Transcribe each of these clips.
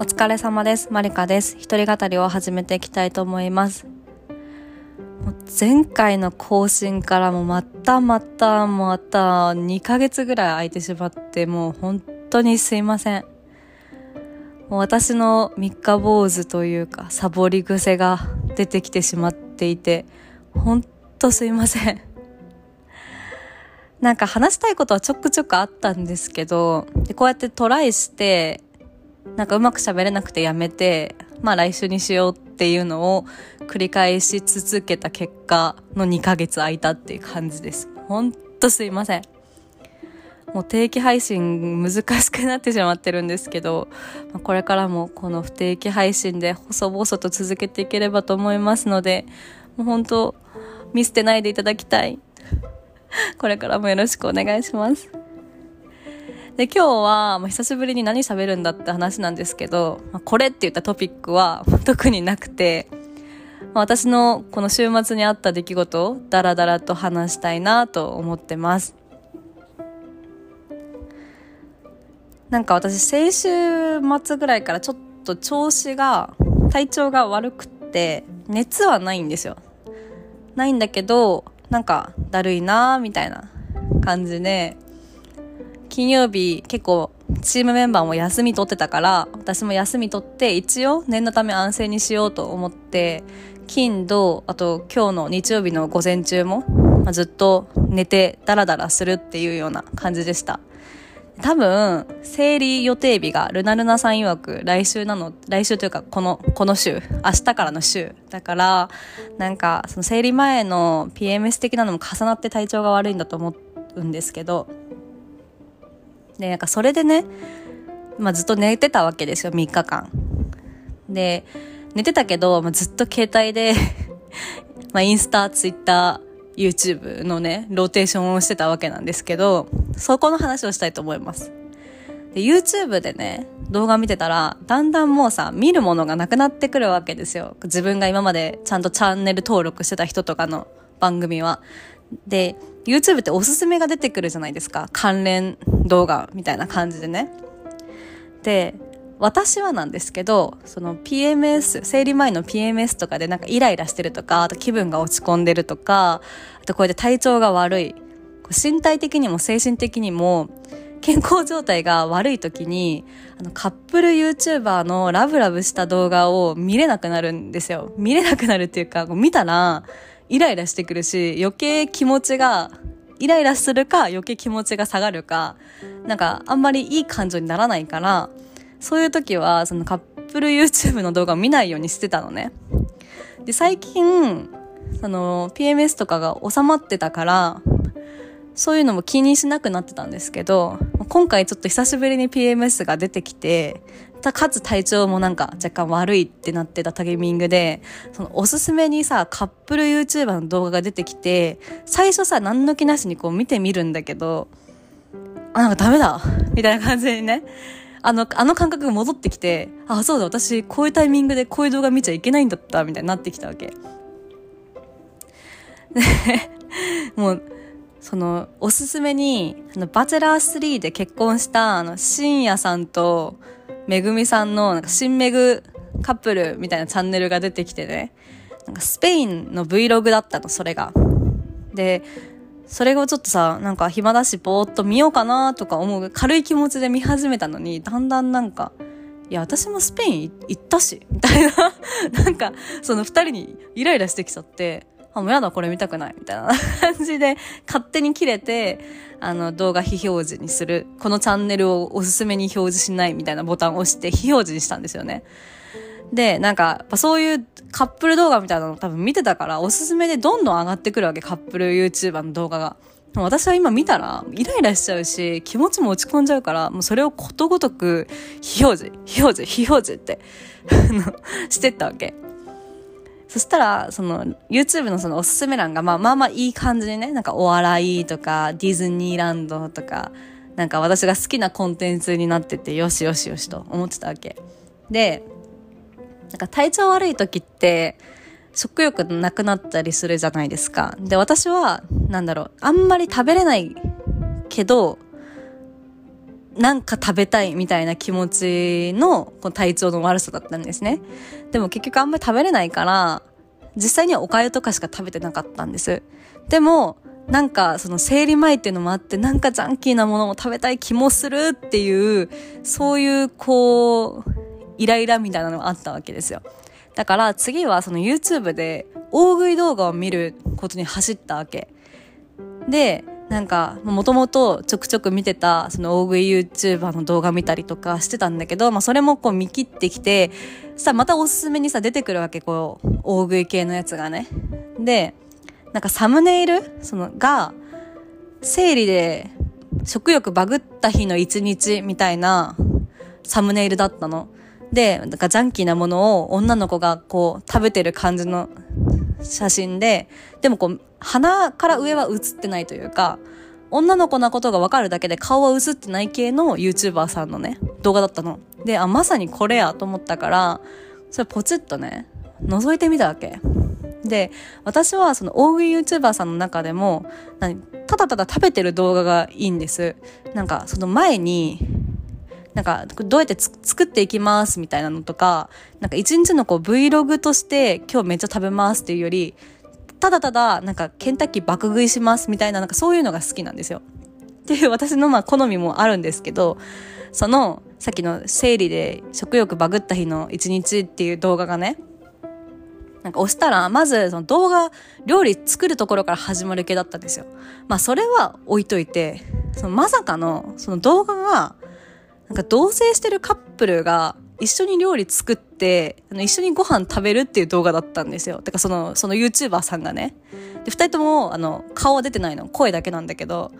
お疲れ様です。マリカです。一人語りを始めていきたいと思います。前回の更新からもまたまたまた2ヶ月ぐらい空いてしまってもう本当にすいません。もう私の三日坊主というかサボり癖が出てきてしまっていて本当すいません。なんか話したいことはちょくちょくあったんですけど、でこうやってトライして、なんかうまく喋れなくてやめて、まあ来週にしようっていうのを繰り返し続けた結果の2ヶ月空いたっていう感じです。ほんとすいません。もう定期配信難しくなってしまってるんですけど、これからもこの不定期配信で細々と続けていければと思いますので、もう本当見捨てないでいただきたい。これからもよろしくお願いします。で、今日は、まあ、久しぶりに何喋るんだって話なんですけど、まあ、これって言ったトピックは 特になくて、まあ、私のこの週末にあった出来事をダラダラと話したいなと思ってます。なんか私先週末ぐらいからちょっと調子が、体調が悪くって、熱はないんですよ。ないんだけど、なんかだるいなーみたいな感じで、金曜日結構チームメンバーも休み取ってたから、私も休み取って一応念のため安静にしようと思って、金、土、あと今日の日曜日の午前中も、まあ、ずっと寝てダラダラするっていうような感じでした。多分、生理予定日がルナルナさん曰く来週なの、来週というかこの、この週、明日からの週。だから、なんか、その生理前の PMS 的なのも重なって体調が悪いんだと思うんですけど、で、なんかそれでね、まあずっと寝てたわけですよ、3日間。で、寝てたけど、まあ、ずっと携帯で まあインスタ、ツイッター、YouTube のね、ローテーションをしてたわけなんですけど、そこの話をしたいと思います。で、YouTube でね、動画見てたら、だんだんもうさ、見るものがなくなってくるわけですよ。自分が今までちゃんとチャンネル登録してた人とかの番組は。で、YouTube っておすすめが出てくるじゃないですか。関連動画みたいな感じでね。で、私はなんですけど、その PMS、生理前の PMS とかでなんかイライラしてるとか、あと気分が落ち込んでるとか、あとこうやって体調が悪い。身体的にも精神的にも健康状態が悪い時に、あのカップル YouTuber のラブラブした動画を見れなくなるんですよ。見れなくなるっていうか、見たらイライラしてくるし、余計気持ちがイライラするか余計気持ちが下がるか、なんかあんまりいい感情にならないから、そういう時はそのカップル YouTube の動画を見ないようにしてたのね。で、最近、その PMS とかが収まってたから、そういうのも気にしなくなってたんですけど、今回ちょっと久しぶりに PMS が出てきて、たかつ体調もなんか若干悪いってなってたタイミングで、そのおすすめにさ、カップル YouTuber の動画が出てきて、最初さ、何の気なしにこう見てみるんだけど、あ、なんかダメだみたいな感じでね、あの、あの感覚が戻ってきて、あ、そうだ、私、こういうタイミングでこういう動画見ちゃいけないんだった、みたいになってきたわけ。で、もう、その、おすすめに、あの、バチェラー3で結婚した、あの、深夜さんと、めぐみさんの、なんか、新めぐカップルみたいなチャンネルが出てきてね、なんか、スペインの Vlog だったの、それが。で、それをちょっとさ、なんか暇だしぼーっと見ようかなとか思う軽い気持ちで見始めたのに、だんだんなんか、いや、私もスペイン行ったし、みたいな、なんか、その二人にイライラしてきちゃって、あ、もうやだ、これ見たくない、みたいな感じで、勝手に切れて、あの、動画非表示にする、このチャンネルをおすすめに表示しない、みたいなボタンを押して非表示にしたんですよね。で、なんか、そういうカップル動画みたいなの多分見てたから、おすすめでどんどん上がってくるわけ、カップル YouTuber の動画が。私は今見たら、イライラしちゃうし、気持ちも落ち込んじゃうから、もうそれをことごとく、非表示、非表示、非表示って、あのしてったわけ。そしたら、その、YouTube のそのおすすめ欄が、まあまあまあいい感じにね、なんかお笑いとか、ディズニーランドとか、なんか私が好きなコンテンツになってて、よしよしよしと思ってたわけ。で、なんか体調悪い時って、食欲なくなったりするじゃないですか。で、私は、なんだろう、あんまり食べれないけど、なんか食べたいみたいな気持ちのこの体調の悪さだったんですね。でも結局あんまり食べれないから、実際にはお粥とかしか食べてなかったんです。でも、なんかその生理前っていうのもあって、なんかジャンキーなものを食べたい気もするっていう、そういうこう、イライラみたいなのがあったわけですよ。だから次はその YouTube で大食い動画を見ることに走ったわけ。で、なんか、もともとちょくちょく見てた、その大食い YouTuber の動画見たりとかしてたんだけど、まあそれもこう見切ってきて、さ、またおすすめにさ、出てくるわけ、こう、大食い系のやつがね。で、なんかサムネイル？その、が、生理で食欲バグった日の一日みたいなサムネイルだったの。で、なんかジャンキーなものを女の子がこう食べてる感じの写真で、でもこう、鼻から上は映ってないというか、女の子なことがわかるだけで顔は映ってない系の YouTuber さんのね、動画だったの。で、あ、まさにこれやと思ったから、それポチッとね、覗いてみたわけ。で、私はその大食い YouTuber さんの中でも、ただただ食べてる動画がいいんです。なんかその前に、なんかどうやって作っていきますみたいなのとか、なんか一日のこう Vlog として今日めっちゃ食べますっていうより、ただただ、なんか、ケンタッキー爆食いしますみたいな、なんかそういうのが好きなんですよ。っていう私のまあ好みもあるんですけど、その、さっきの生理で食欲バグった日の一日っていう動画がね、なんか押したら、まずその動画、料理作るところから始まる系だったんですよ。まあそれは置いといて、そのまさかの、その動画が、なんか同棲してるカップルが一緒に料理作って、あの、一緒にご飯食べるっていう動画だったんですよ。てか、その、その YouTuber さんがね。で、二人とも、あの、顔は出てないの。声だけなんだけど、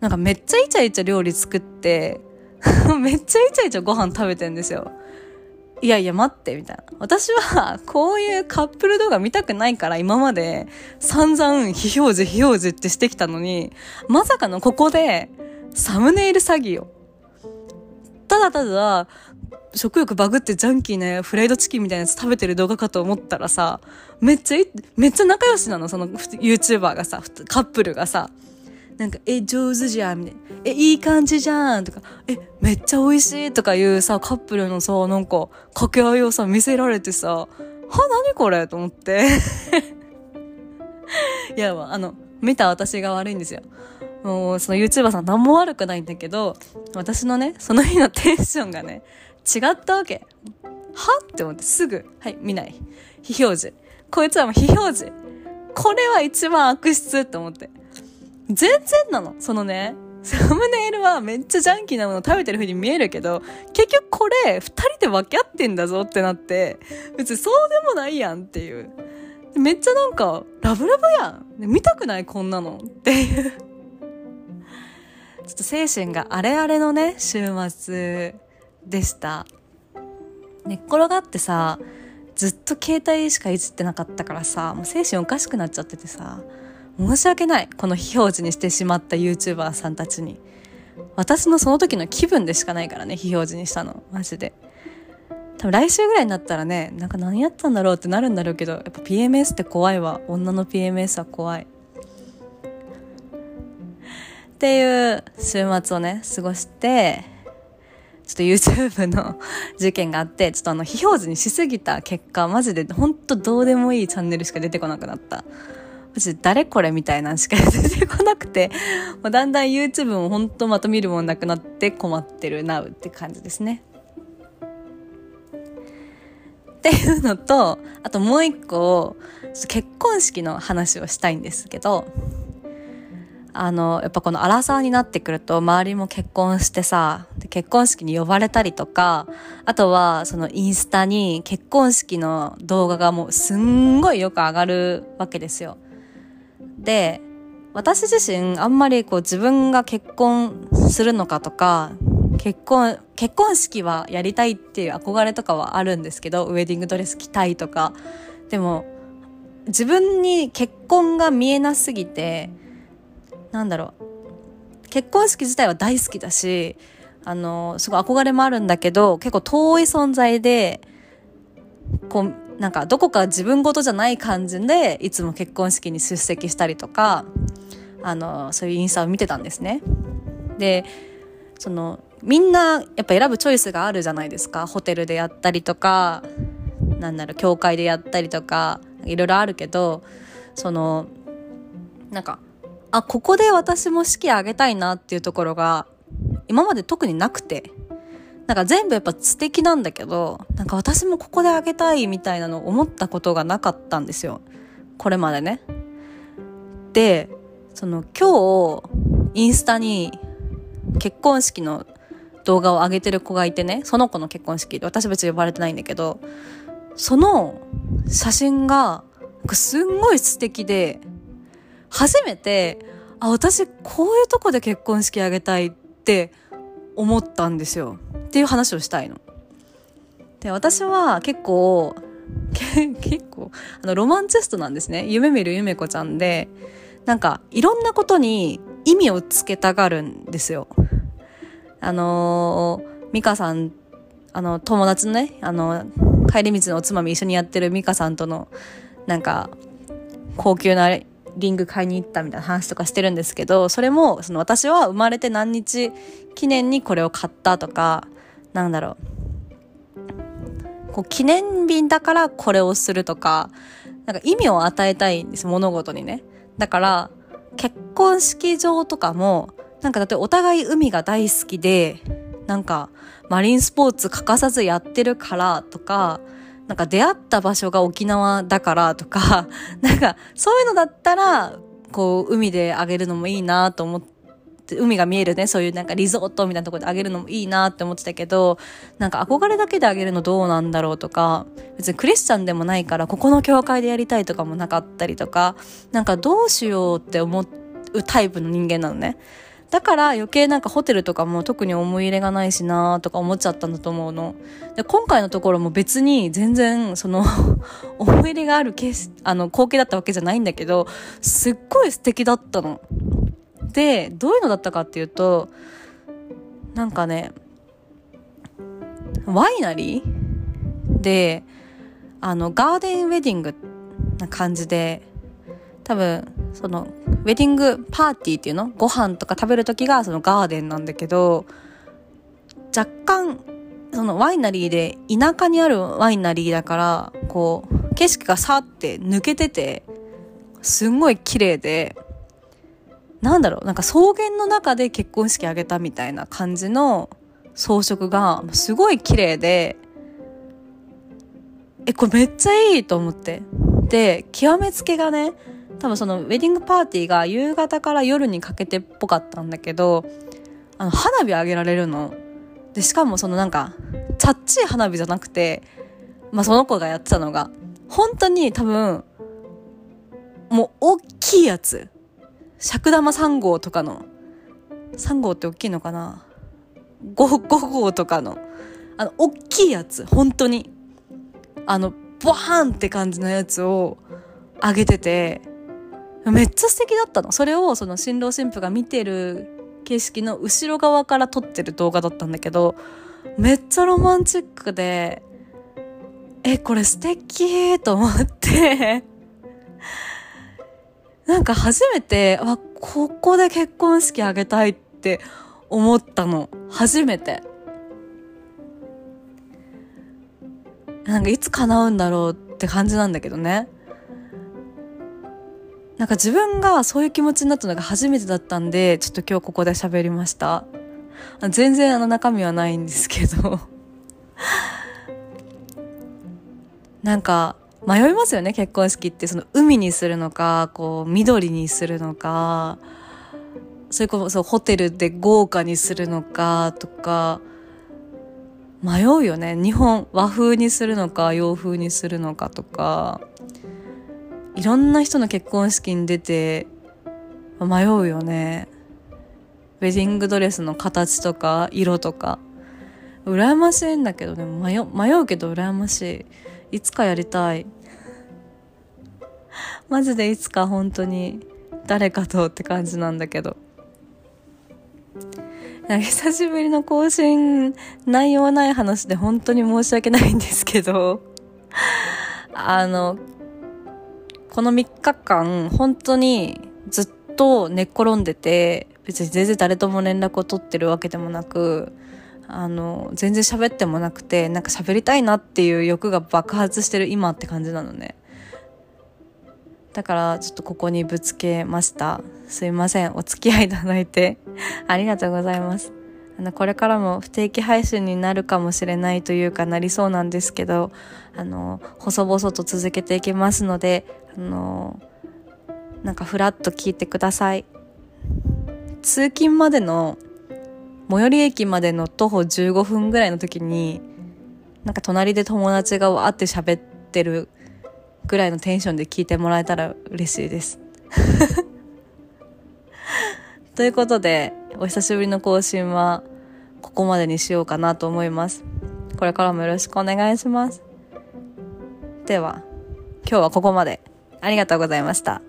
なんかめっちゃイチャイチャ料理作って、めっちゃイチャイチャご飯食べてんですよ。いやいや待って、みたいな。私は、こういうカップル動画見たくないから、今まで散々非表示非表示ってしてきたのに、まさかのここで、サムネイル詐欺を。ただただ、食欲バグってジャンキーなフライドチキンみたいなやつ食べてる動画かと思ったらさ、めっちゃ、めっちゃ仲良しなの、その YouTuber がさ、カップルがさ。なんか、え、上手じゃん、みたいな。え、いい感じじゃん、とか、え、めっちゃ美味しい、とかいうさ、カップルのさ、なんか、掛け合いをさ、見せられてさ、は、何これと思って。いや、あの、見た私が悪いんですよ。もう、その YouTuber さん。何も悪くないん。だけど、私のね、その日のテンションがね、違ったわけ。はって思ってすぐ、はい、見ない。非表示。こいつはもう非表示。これは一番悪質って思って。全然なの。そのね、サムネイルはめっちゃジャンキーなもの食べてる風に見えるけど、結局これ二人で分け合ってん。だぞってなって、別にそうでもないやん。っていう。めっちゃなん。か、ラブラブやん。見たくないこん。なのっていう。ちょっと精神があれあれのね、週末でした。寝っ転がってさ、ずっと携帯しかいじってなかったからさ、もう精神おかしくなっちゃっててさ、申し訳ない。この非表示にしてしまった YouTuber さんたちに。私のその時の気分でしかないからね、非表示にしたの。マジで。多分来週ぐらいになったらね、なんか何やったんだろうってなるんだろうけど、やっぱ PMS って怖いわ。女の PMS は怖い。っていう週末をね、過ごして、ちょっと YouTube の事件があって、ちょっとあの、非表示にしすぎた結果、マジでほんとどうでもいいチャンネルしか出てこなくなった。マジで誰これみたいなんしか出てこなくて、もうだんだん YouTube もほんとまと見るもんなくなって困ってるなうって感じですね。っていうのと、あともう一個、結婚式の話をしたいんですけど、あの、やっぱこのアラサーになってくると、周りも結婚してさ、結婚式に呼ばれたりとか、あとは、そのインスタに結婚式の動画がもうすんごいよく上がるわけですよ。で、私自身あんまりこう自分が結婚するのかとか、結婚、結婚式はやりたいっていう憧れとかはあるんですけど、ウェディングドレス着たいとか。でも、自分に結婚が見えなすぎて、なんだろう結婚式自体は大好きだしあのすごい憧れもあるんだけど結構遠い存在でこうなんかどこか自分事じゃない感じでいつも結婚式に出席したりとかあのそういうインスタを見てたんですね。でそのみんなやっぱ選ぶチョイスがあるじゃないですか。ホテルでやったりとか、なんだろう、教会でやったりとか、いろいろあるけど、その、なんか、あ、ここで私も式あげたいなっていうところが、今まで特になくて、なんか全部やっぱ素敵なんだけど、なんか私もここであげたいみたいなのを思ったことがなかったんですよ。これまでね。で、その今日、インスタに結婚式の動画を上げてる子がいてね、その子の結婚式で、私別に呼ばれてないんだけど、その写真が、すんごい素敵で、初めて、あ、私こういうとこで結婚式あげたいって思ったんですよ。っていう話をしたいの。で、私は結構、結構、あの、ロマンチストなんですね。夢見る夢子ちゃんで、なんか、いろんなことに意味をつけたがるんですよ。あのー、ミカさん、あの、友達のね、あの、帰り道のおつまみ一緒にやってるミカさんとの、なんか、高級なリング買いに行ったみたいな話とかしてるんですけど、それも、その私は生まれて何日記念にこれを買ったとか、なんだろう。こう、記念日だからこれをするとか、なんか意味を与えたいんです、物事にね。だから、結婚式場とかも、なんかだってお互い海が大好きで、なんかマリンスポーツ欠かさずやってるからとか、なんか出会った場所が沖縄だからとか、なんかそういうのだったら、こう海であげるのもいいなと思って、海が見えるね、そういうなんかリゾートみたいなとこであげるのもいいなって思ってたけど、なんか憧れだけであげるのどうなんだろうとか、別にクリスチャンでもないから、ここの教会でやりたいとかもなかったりとか、なんかどうしようって思うタイプの人間なのね。だから余計なんかホテルとかも特に思い入れがないしなとか思っちゃったんだと思うの。で、今回のところも別に全然その 思い入れがあるケース、あの、光景だったわけじゃないんだけど、すっごい素敵だったの。で、どういうのだったかっていうと、なんかね、ワイナリーで、あの、ガーデンウェディングな感じで、多分、その、ウェディングパーティーっていうの？ご飯とか食べる時がそのガーデンなんだけど、若干、そのワイナリーで田舎にあるワイナリーだから、こう、景色がさって抜けてて、すんごい綺麗で、なんだろう、なんか草原の中で結婚式あげたみたいな感じの装飾がすごい綺麗で、え、これめっちゃいいと思って。で、極めつけがね、多分そのウェディングパーティーが夕方から夜にかけてっぽかったんだけど、あの、花火あげられるの。で、しかもそのなんか、チャッチい花火じゃなくて、まあその子がやってたのが、本当に多分、もう大きいやつ。尺玉3号とかの、3号って大きいのかな 5, 5号とかの、あの、大きいやつ、本当に。あの、ボハンって感じのやつをあげてて、めっちゃ素敵だったの。それをその新郎新婦が見てる景色の後ろ側から撮ってる動画だったんだけど、めっちゃロマンチックで、え、これ素敵と思って なんか初めて、あ、ここで結婚式あげたいって思ったの。初めて。なんかいつ叶うんだろうって感じなんだけどね。なんか自分がそういう気持ちになったのが初めてだったんで、ちょっと今日ここで喋りました。全然あの中身はないんですけど なんか、迷いますよね、結婚式って。その海にするのか、こう、緑にするのか、それこそホテルで豪華にするのかとか、迷うよね。日本、和風にするのか、洋風にするのかとか、いろんな人の結婚式に出て迷うよね。ウェディングドレスの形とか色とか。羨ましいんだけど、でも迷迷うけど羨ましい。いつかやりたい。マジでいつか本当に誰かとって感じなんだけど。久しぶりの更新、内容ない話で本当に申し訳ないんですけど、あの、この3日間、本当にずっと寝っ転んでて、別に全然誰とも連絡を取ってるわけでもなく、あの、全然喋ってもなくて、なんか喋りたいなっていう欲が爆発してる今って感じなのね。だからちょっとここにぶつけました。すいません。お付き合いいただいて ありがとうございます。あの、これからも不定期配信になるかもしれないというかなりそうなんですけど、あの、細々と続けていきますので、あの、なんかふらっと聞いてください。通勤までの、最寄り駅までの徒歩15分ぐらいの時に、なんか隣で友達がわーって喋ってるぐらいのテンションで聞いてもらえたら嬉しいです。ということで、お久しぶりの更新はここまでにしようかなと思います。これからもよろしくお願いします。では、今日はここまで。ありがとうございました。